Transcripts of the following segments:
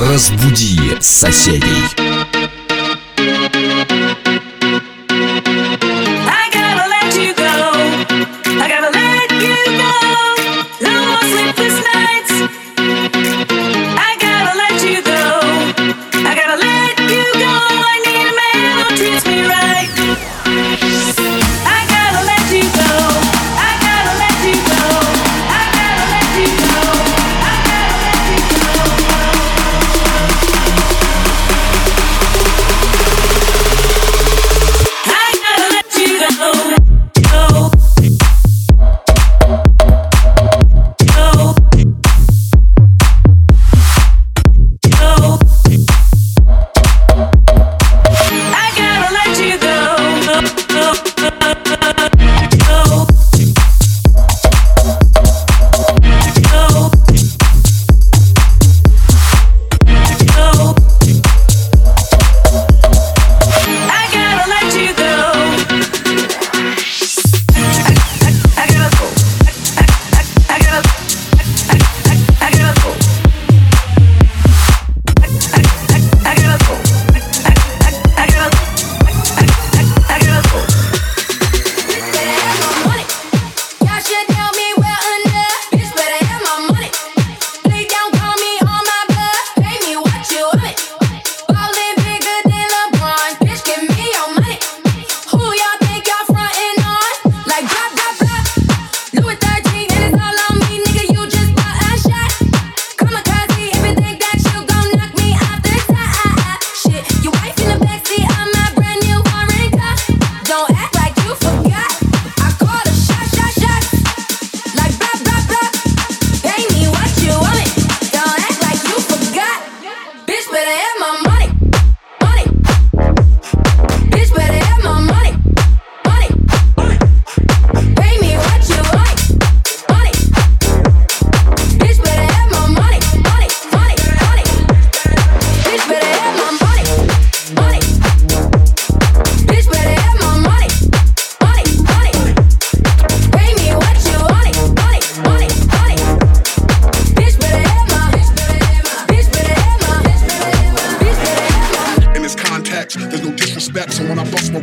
Разбуди соседей.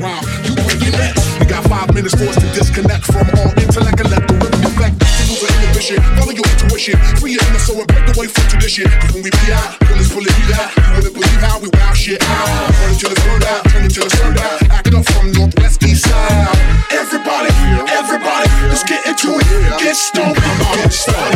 around. You bring your next. We got five minutes for us to disconnect from all intellect and let the rhythm affect. Lose our inhibition, follow your intuition, free your inner soul and break away from tradition. Cause when we be out, bullets pulling you out. You wouldn't believe how we wow shit out. Turn it till it's burned out, turn until it's turned out. Act up from northwest east side. Everybody, everybody, let's get into it. Get stoned, get started.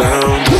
down.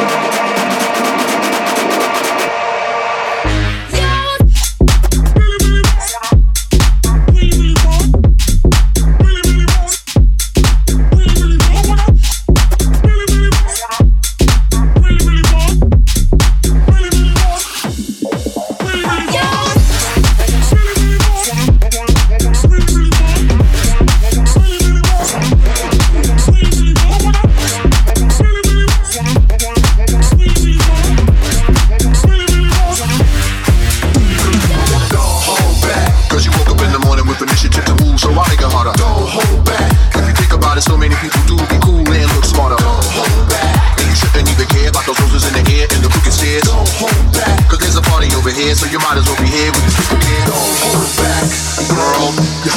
The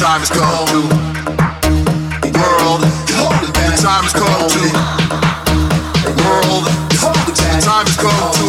time has come to the world. The time has come to world. The time has come to.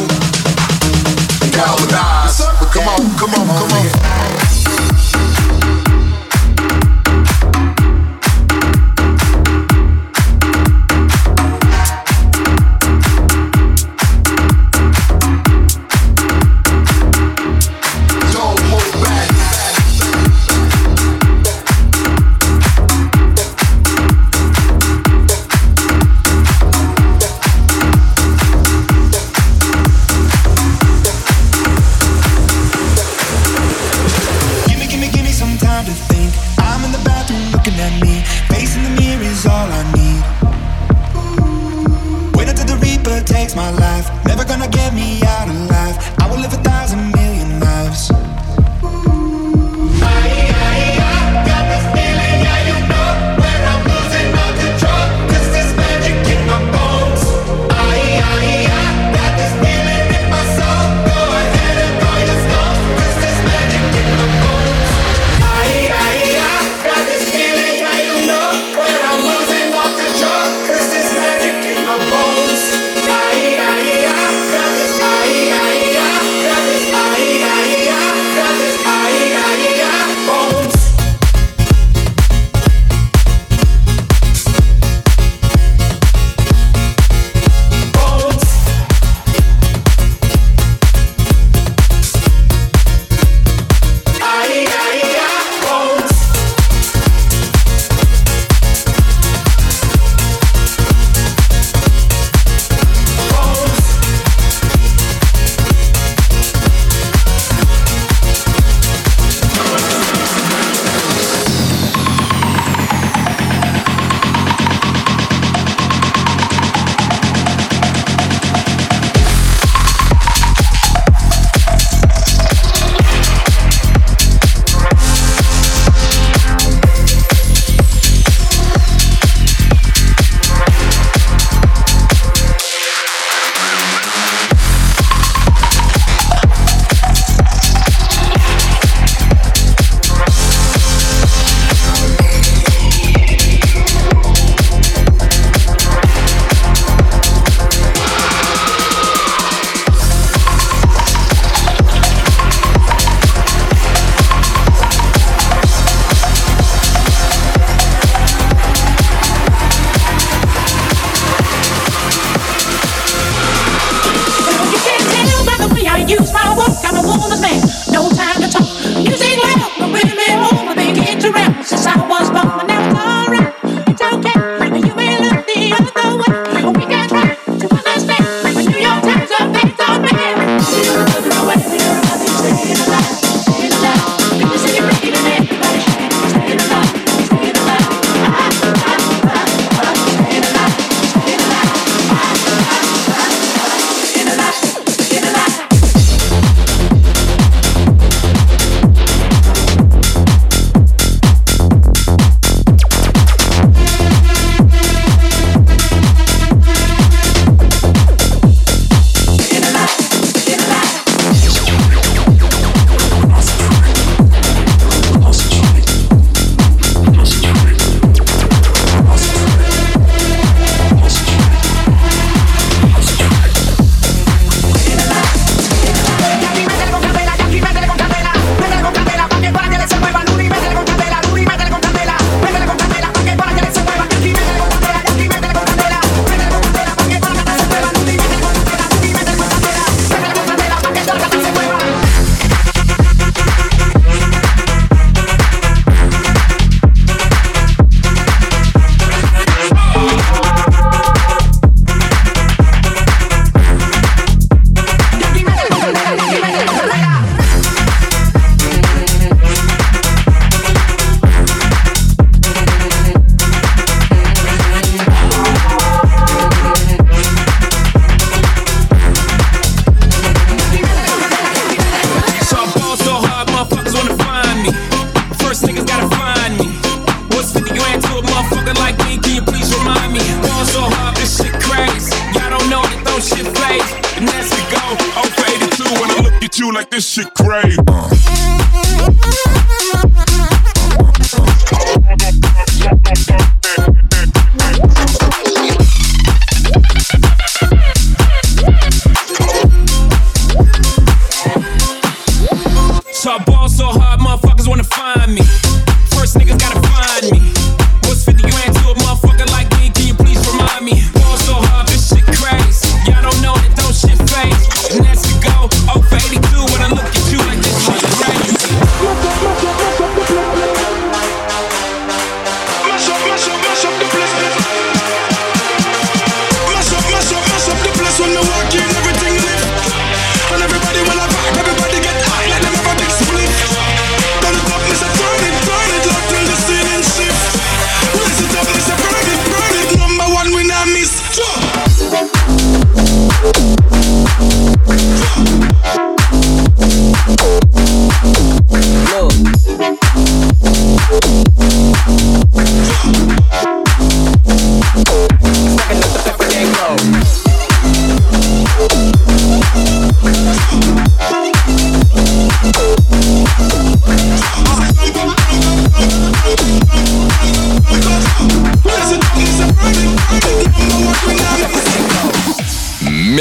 shit crazy. Uh.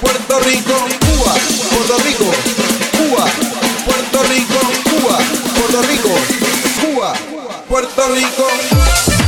Puerto Rico, Cuba, Puerto Rico, Cuba. Puerto Rico, Cuba, Puerto Rico, Cuba, Puerto Rico.